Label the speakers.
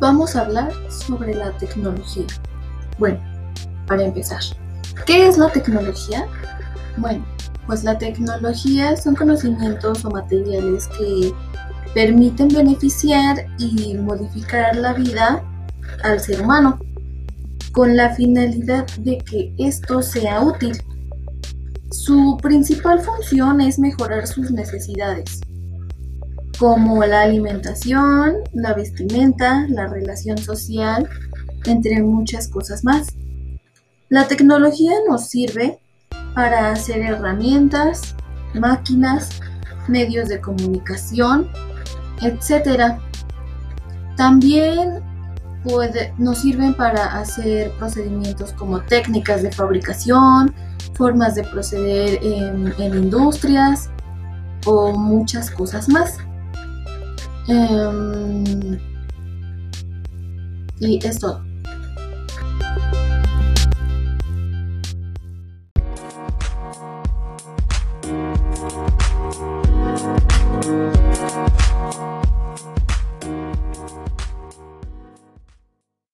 Speaker 1: vamos a hablar sobre la tecnología. Bueno, para empezar, ¿qué es la tecnología? Bueno, pues la tecnología son conocimientos o materiales que permiten beneficiar y modificar la vida al ser humano con la finalidad de que esto sea útil. Su principal función es mejorar sus necesidades, como la alimentación, la vestimenta, la relación social, entre muchas cosas más. La tecnología nos sirve para hacer herramientas, máquinas, medios de comunicación, etc. También nos sirven para hacer procedimientos como técnicas de fabricación, formas de proceder en industrias o muchas cosas más. Em, y es todo.